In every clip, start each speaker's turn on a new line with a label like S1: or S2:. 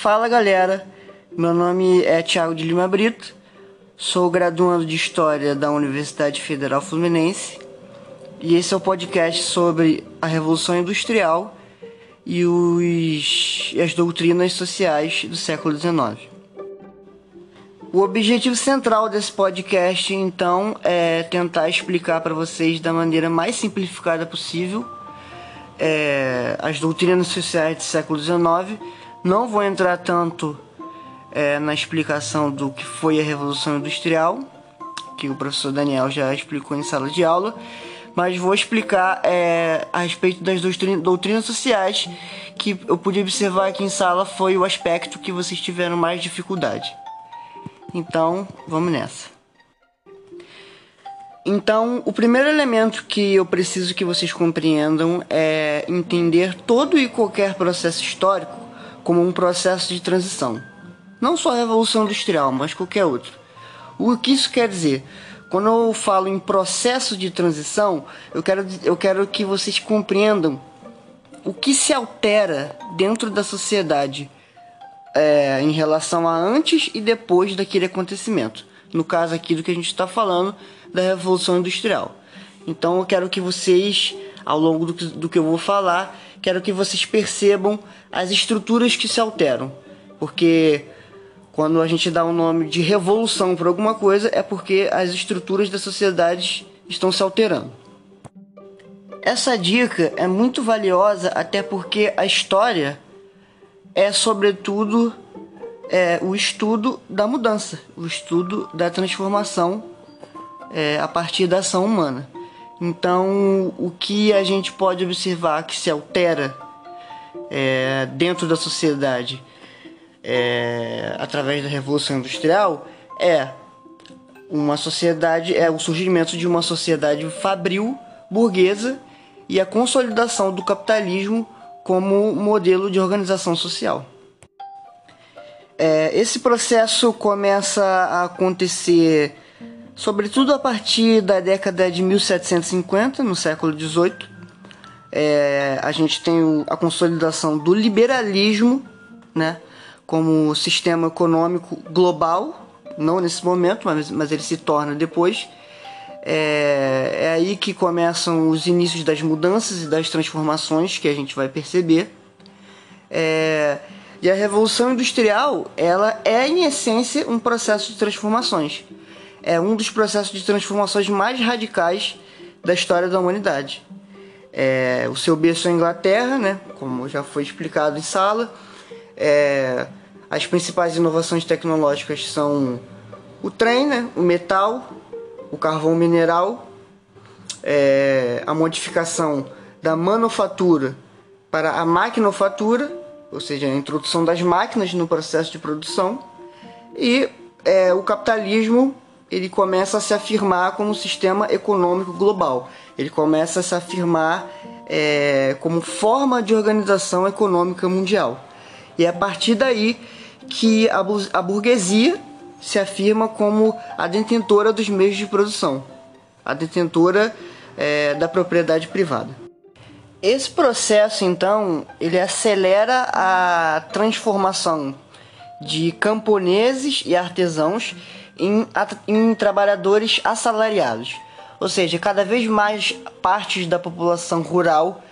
S1: Fala galera, meu nome é Thiago de Lima Brito, sou graduando de História da Universidade Federal Fluminense e esse é o podcast sobre a Revolução Industrial e, os, e as doutrinas sociais do século XIX. O objetivo central desse podcast, então, é tentar explicar para vocês da maneira mais simplificada possível é, as doutrinas sociais do século XIX. Não vou entrar tanto é, na explicação do que foi a Revolução Industrial, que o professor Daniel já explicou em sala de aula, mas vou explicar é, a respeito das doutrinas, doutrinas sociais que eu pude observar aqui em sala foi o aspecto que vocês tiveram mais dificuldade. Então, vamos nessa. Então, o primeiro elemento que eu preciso que vocês compreendam é entender todo e qualquer processo histórico como um processo de transição. Não só a Revolução Industrial, mas qualquer outro. O que isso quer dizer? Quando eu falo em processo de transição, eu quero, eu quero que vocês compreendam o que se altera dentro da sociedade é, em relação a antes e depois daquele acontecimento. No caso aqui do que a gente está falando da Revolução Industrial. Então eu quero que vocês, ao longo do que, do que eu vou falar, quero que vocês percebam as estruturas que se alteram. Porque quando a gente dá o um nome de revolução para alguma coisa, é porque as estruturas da sociedade estão se alterando. Essa dica é muito valiosa até porque a história é sobretudo é, o estudo da mudança, o estudo da transformação é, a partir da ação humana. Então, o que a gente pode observar que se altera é, dentro da sociedade é, através da Revolução Industrial é uma sociedade, é o surgimento de uma sociedade fabril, burguesa e a consolidação do capitalismo como modelo de organização social. É, esse processo começa a acontecer, sobretudo a partir da década de 1750, no século XVIII. É, a gente tem a consolidação do liberalismo, né, como sistema econômico global, não nesse momento, mas, mas ele se torna depois. É, é aí que começam os inícios das mudanças e das transformações que a gente vai perceber. É, e a Revolução Industrial, ela é em essência um processo de transformações. É um dos processos de transformações mais radicais da história da humanidade. É, o seu berço é a Inglaterra, né, como já foi explicado em sala. É, as principais inovações tecnológicas são o trem, né, o metal, o carvão mineral, é, a modificação da manufatura para a maquinofatura, ou seja, a introdução das máquinas no processo de produção, e é, o capitalismo ele começa a se afirmar como um sistema econômico global. Ele começa a se afirmar é, como forma de organização econômica mundial. E é a partir daí que a, a burguesia se afirma como a detentora dos meios de produção, a detentora é, da propriedade privada. Esse processo, então, ele acelera a transformação de camponeses e artesãos em, em trabalhadores assalariados. Ou seja, cada vez mais partes da população rural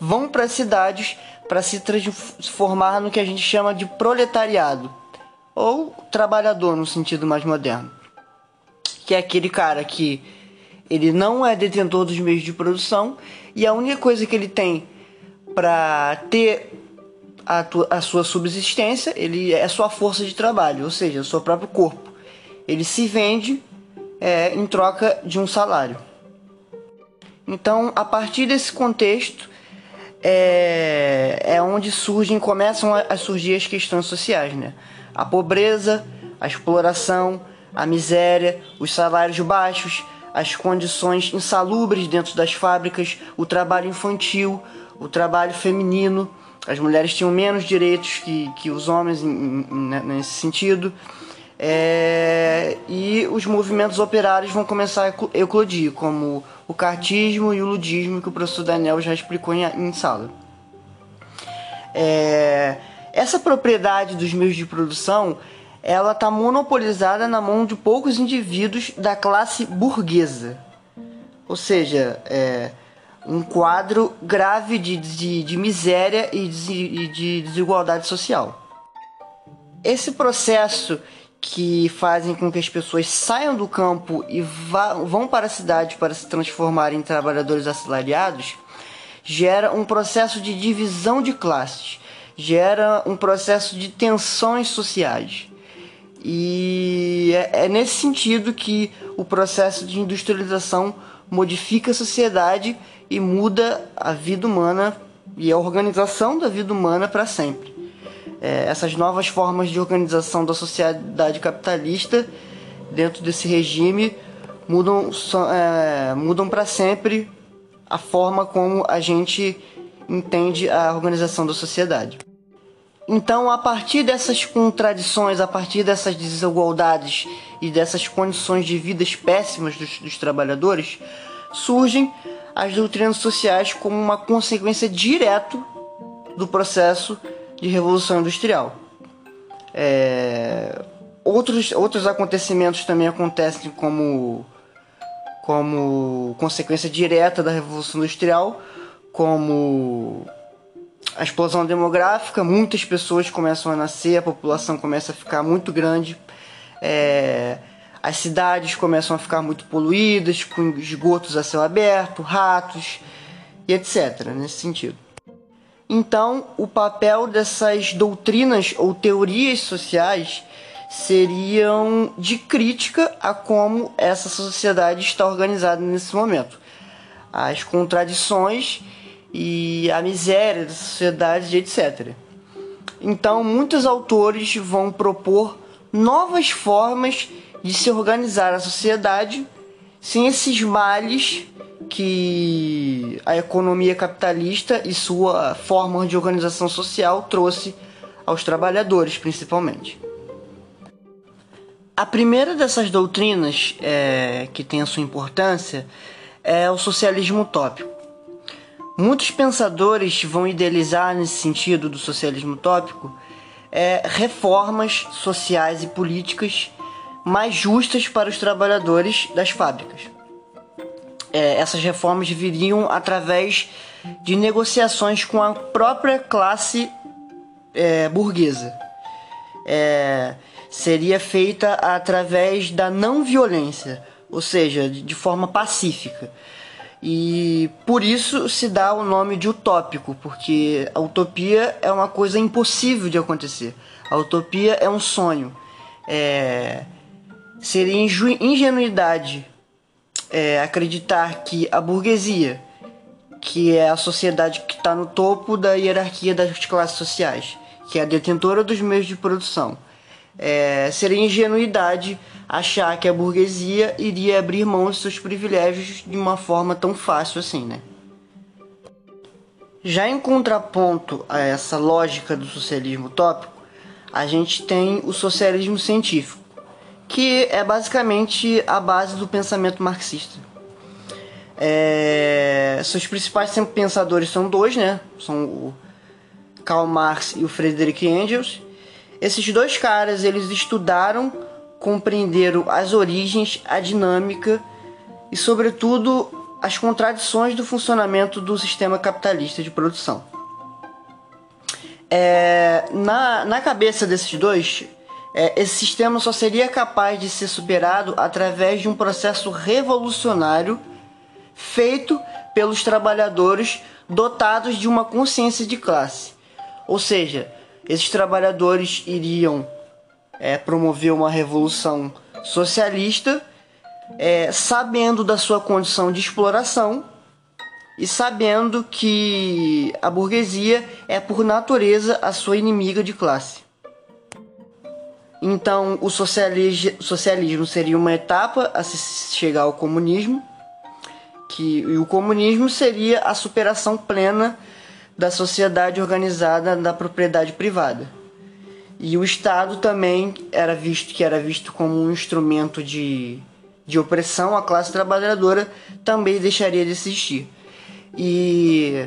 S1: vão para as cidades para se transformar no que a gente chama de proletariado ou trabalhador no sentido mais moderno, que é aquele cara que ele não é detentor dos meios de produção e a única coisa que ele tem para ter a, a, sua subsistência, ele é sua força de trabalho, ou seja, o seu próprio corpo. Ele se vende é, em troca de um salário. Então, a partir desse contexto, é, é onde surgem, começam a surgir as questões sociais, né? a pobreza, a exploração, a miséria, os salários baixos, as condições insalubres dentro das fábricas, o trabalho infantil, o trabalho feminino. As mulheres tinham menos direitos que, que os homens em, em, né, nesse sentido. É, e os movimentos operários vão começar a eclodir, como o cartismo e o ludismo, que o professor Daniel já explicou em, em sala. É, essa propriedade dos meios de produção ela está monopolizada na mão de poucos indivíduos da classe burguesa. Ou seja, é um quadro grave de, de, de miséria e de, de desigualdade social. Esse processo que fazem com que as pessoas saiam do campo e vá, vão para a cidade para se transformarem em trabalhadores assalariados gera um processo de divisão de classes, gera um processo de tensões sociais. E é, é nesse sentido que o processo de industrialização modifica a sociedade e muda a vida humana e a organização da vida humana para sempre. É, essas novas formas de organização da sociedade capitalista dentro desse regime mudam, é, mudam para sempre a forma como a gente entende a organização da sociedade. Então, a partir dessas contradições, a partir dessas desigualdades e dessas condições de vidas péssimas dos, dos trabalhadores, surgem as doutrinas sociais como uma consequência direta do processo de revolução industrial. É, outros, outros acontecimentos também acontecem como, como consequência direta da revolução industrial, como a explosão demográfica, muitas pessoas começam a nascer, a população começa a ficar muito grande, é, as cidades começam a ficar muito poluídas, com esgotos a céu aberto, ratos e etc. Nesse sentido. Então, o papel dessas doutrinas ou teorias sociais seriam de crítica a como essa sociedade está organizada nesse momento. As contradições e a miséria da sociedade, etc. Então, muitos autores vão propor novas formas de se organizar a sociedade sem esses males que a economia capitalista e sua forma de organização social trouxe aos trabalhadores, principalmente. A primeira dessas doutrinas é, que tem a sua importância é o socialismo utópico. Muitos pensadores vão idealizar nesse sentido do socialismo utópico é, reformas sociais e políticas mais justas para os trabalhadores das fábricas. É, essas reformas viriam através de negociações com a própria classe é, burguesa. É, seria feita através da não violência, ou seja, de forma pacífica. E por isso se dá o nome de utópico, porque a utopia é uma coisa impossível de acontecer. A utopia é um sonho. É... Seria ingenuidade é, acreditar que a burguesia, que é a sociedade que está no topo da hierarquia das classes sociais, que é a detentora dos meios de produção, é, seria ingenuidade achar que a burguesia iria abrir mão de seus privilégios de uma forma tão fácil assim, né? Já em contraponto a essa lógica do socialismo utópico, a gente tem o socialismo científico, que é basicamente a base do pensamento marxista. É... Seus principais pensadores são dois, né? São o Karl Marx e o Friedrich Engels. Esses dois caras, eles estudaram, compreenderam as origens, a dinâmica e, sobretudo, as contradições do funcionamento do sistema capitalista de produção. É, na, na cabeça desses dois, é, esse sistema só seria capaz de ser superado através de um processo revolucionário feito pelos trabalhadores dotados de uma consciência de classe. Ou seja, esses trabalhadores iriam é, promover uma revolução socialista, é, sabendo da sua condição de exploração e sabendo que a burguesia é por natureza a sua inimiga de classe. Então, o socialismo seria uma etapa a se chegar ao comunismo, que e o comunismo seria a superação plena da sociedade organizada da propriedade privada. E o Estado também era visto que era visto como um instrumento de, de opressão à classe trabalhadora, também deixaria de existir. E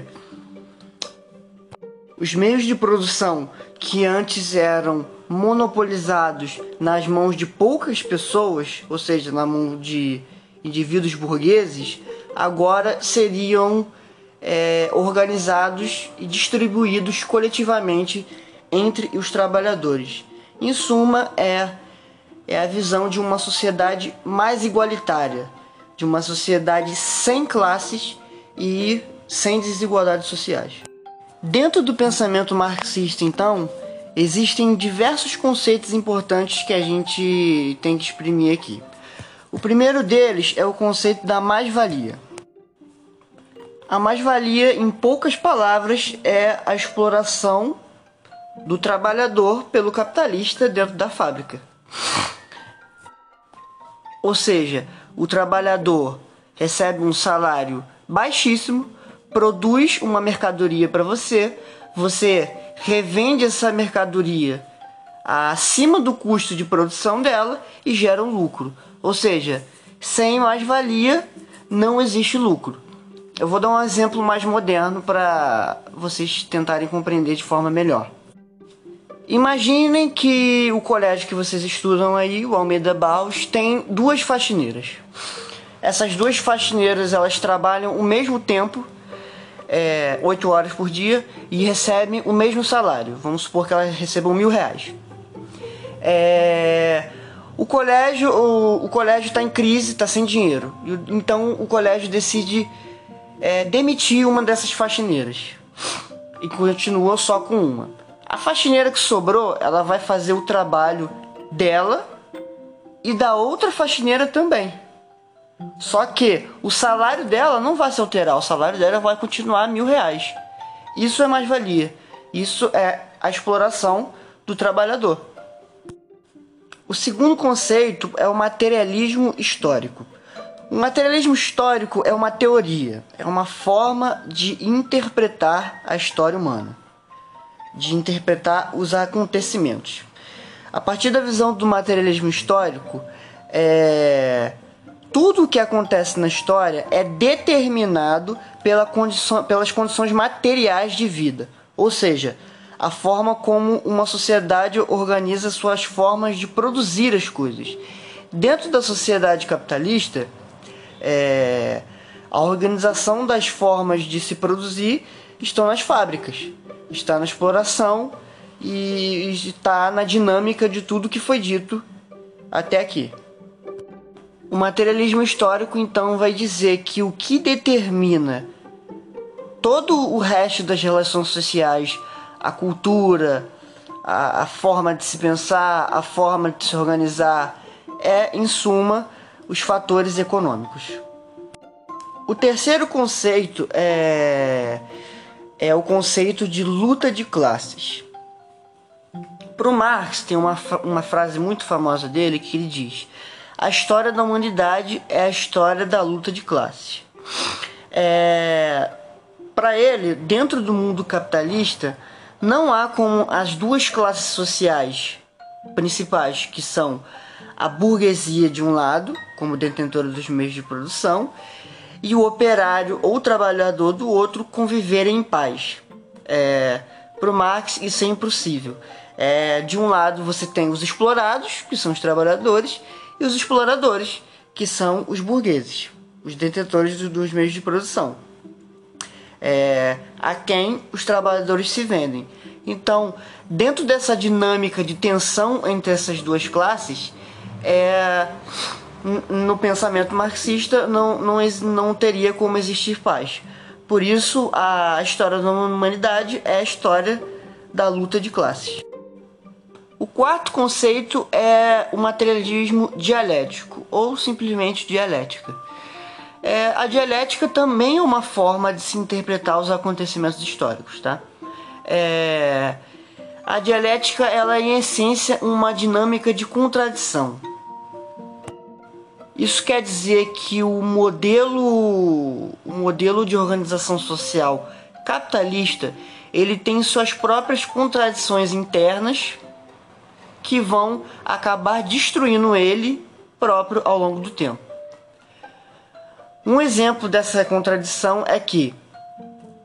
S1: os meios de produção que antes eram monopolizados nas mãos de poucas pessoas, ou seja, na mão de indivíduos burgueses, agora seriam é, organizados e distribuídos coletivamente entre os trabalhadores. Em suma, é, é a visão de uma sociedade mais igualitária, de uma sociedade sem classes e sem desigualdades sociais. Dentro do pensamento marxista, então, existem diversos conceitos importantes que a gente tem que exprimir aqui. O primeiro deles é o conceito da mais-valia. A mais-valia, em poucas palavras, é a exploração do trabalhador pelo capitalista dentro da fábrica. Ou seja, o trabalhador recebe um salário baixíssimo, produz uma mercadoria para você, você revende essa mercadoria acima do custo de produção dela e gera um lucro. Ou seja, sem mais-valia não existe lucro. Eu vou dar um exemplo mais moderno para vocês tentarem compreender de forma melhor. Imaginem que o colégio que vocês estudam aí, o Almeida Baus, tem duas faxineiras. Essas duas faxineiras elas trabalham o mesmo tempo, é, 8 horas por dia, e recebem o mesmo salário. Vamos supor que elas recebam mil reais. É, o colégio o, o colégio está em crise, está sem dinheiro. Então o colégio decide é, demitir uma dessas faxineiras e continua só com uma. A faxineira que sobrou, ela vai fazer o trabalho dela e da outra faxineira também. Só que o salário dela não vai se alterar, o salário dela vai continuar mil reais. Isso é mais-valia. Isso é a exploração do trabalhador. O segundo conceito é o materialismo histórico. O materialismo histórico é uma teoria, é uma forma de interpretar a história humana de interpretar os acontecimentos. A partir da visão do materialismo histórico, é, tudo o que acontece na história é determinado pela condição, pelas condições materiais de vida, ou seja, a forma como uma sociedade organiza suas formas de produzir as coisas. Dentro da sociedade capitalista, é, a organização das formas de se produzir estão nas fábricas está na exploração e está na dinâmica de tudo que foi dito até aqui. O materialismo histórico então vai dizer que o que determina todo o resto das relações sociais, a cultura, a, a forma de se pensar, a forma de se organizar, é, em suma, os fatores econômicos. O terceiro conceito é é o conceito de luta de classes. Para o Marx tem uma, uma frase muito famosa dele que ele diz: a história da humanidade é a história da luta de classes. É, Para ele, dentro do mundo capitalista, não há como as duas classes sociais principais, que são a burguesia de um lado, como detentora dos meios de produção, e o operário ou trabalhador do outro conviverem em paz. É, Para Marx, isso é impossível. É, de um lado, você tem os explorados, que são os trabalhadores, e os exploradores, que são os burgueses, os detentores dos meios de produção. É, a quem os trabalhadores se vendem. Então, dentro dessa dinâmica de tensão entre essas duas classes, é, no pensamento marxista não, não, não teria como existir paz. Por isso, a história da humanidade é a história da luta de classes. O quarto conceito é o materialismo dialético, ou simplesmente dialética. É, a dialética também é uma forma de se interpretar os acontecimentos históricos, tá? É, a dialética ela é em essência uma dinâmica de contradição. Isso quer dizer que o modelo, o modelo de organização social capitalista, ele tem suas próprias contradições internas que vão acabar destruindo ele próprio ao longo do tempo. Um exemplo dessa contradição é que,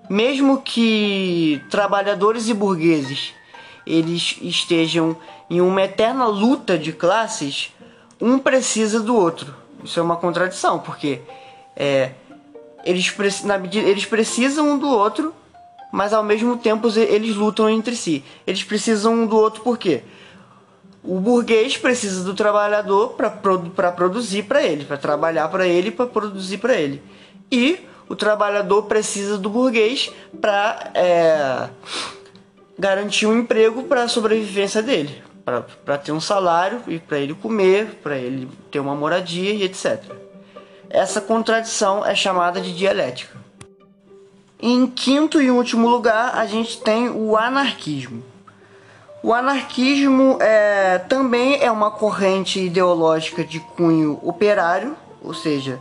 S1: mesmo que trabalhadores e burgueses eles estejam em uma eterna luta de classes, um precisa do outro. Isso é uma contradição, porque é, eles, eles precisam um do outro, mas ao mesmo tempo eles lutam entre si. Eles precisam um do outro por quê? O burguês precisa do trabalhador para produ produzir para ele, para trabalhar para ele, para produzir para ele. E o trabalhador precisa do burguês para é, garantir um emprego para a sobrevivência dele, para ter um salário e para ele comer, para ele ter uma moradia e etc. Essa contradição é chamada de dialética. Em quinto e último lugar, a gente tem o anarquismo. O anarquismo é, também é uma corrente ideológica de cunho operário, ou seja,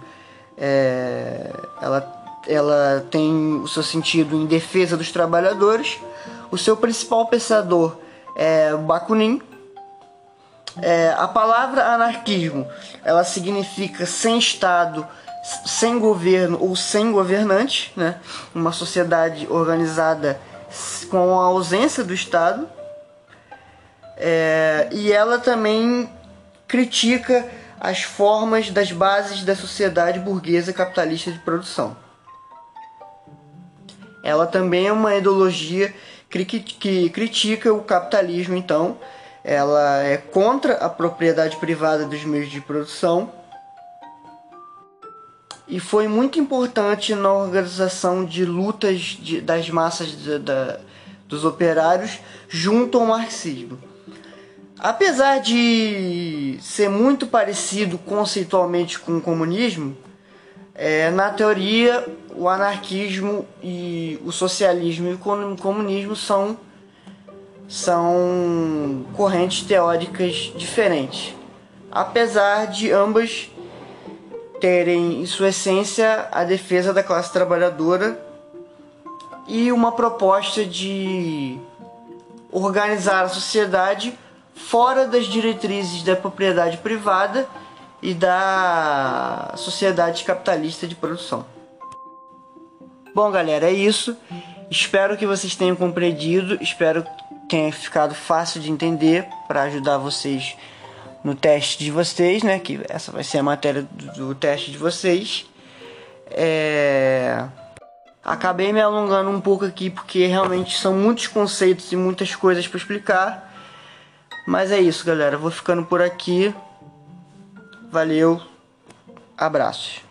S1: é, ela, ela tem o seu sentido em defesa dos trabalhadores. O seu principal pensador é Bakunin. É, a palavra anarquismo ela significa sem Estado, sem governo ou sem governante, né? uma sociedade organizada com a ausência do Estado. É, e ela também critica as formas das bases da sociedade burguesa capitalista de produção. Ela também é uma ideologia que critica o capitalismo, então ela é contra a propriedade privada dos meios de produção e foi muito importante na organização de lutas de, das massas de, dos operários junto ao marxismo. Apesar de ser muito parecido conceitualmente com o comunismo, é, na teoria o anarquismo e o socialismo e o comunismo são, são correntes teóricas diferentes. Apesar de ambas terem em sua essência a defesa da classe trabalhadora e uma proposta de organizar a sociedade fora das diretrizes da propriedade privada e da sociedade capitalista de produção. Bom, galera, é isso. Espero que vocês tenham compreendido, espero que tenha ficado fácil de entender para ajudar vocês no teste de vocês, né? Que essa vai ser a matéria do, teste de vocês. É... Acabei me alongando um pouco aqui porque realmente são muitos conceitos e muitas coisas para explicar. Mas é isso, galera. Vou ficando por aqui. Valeu. Abraços.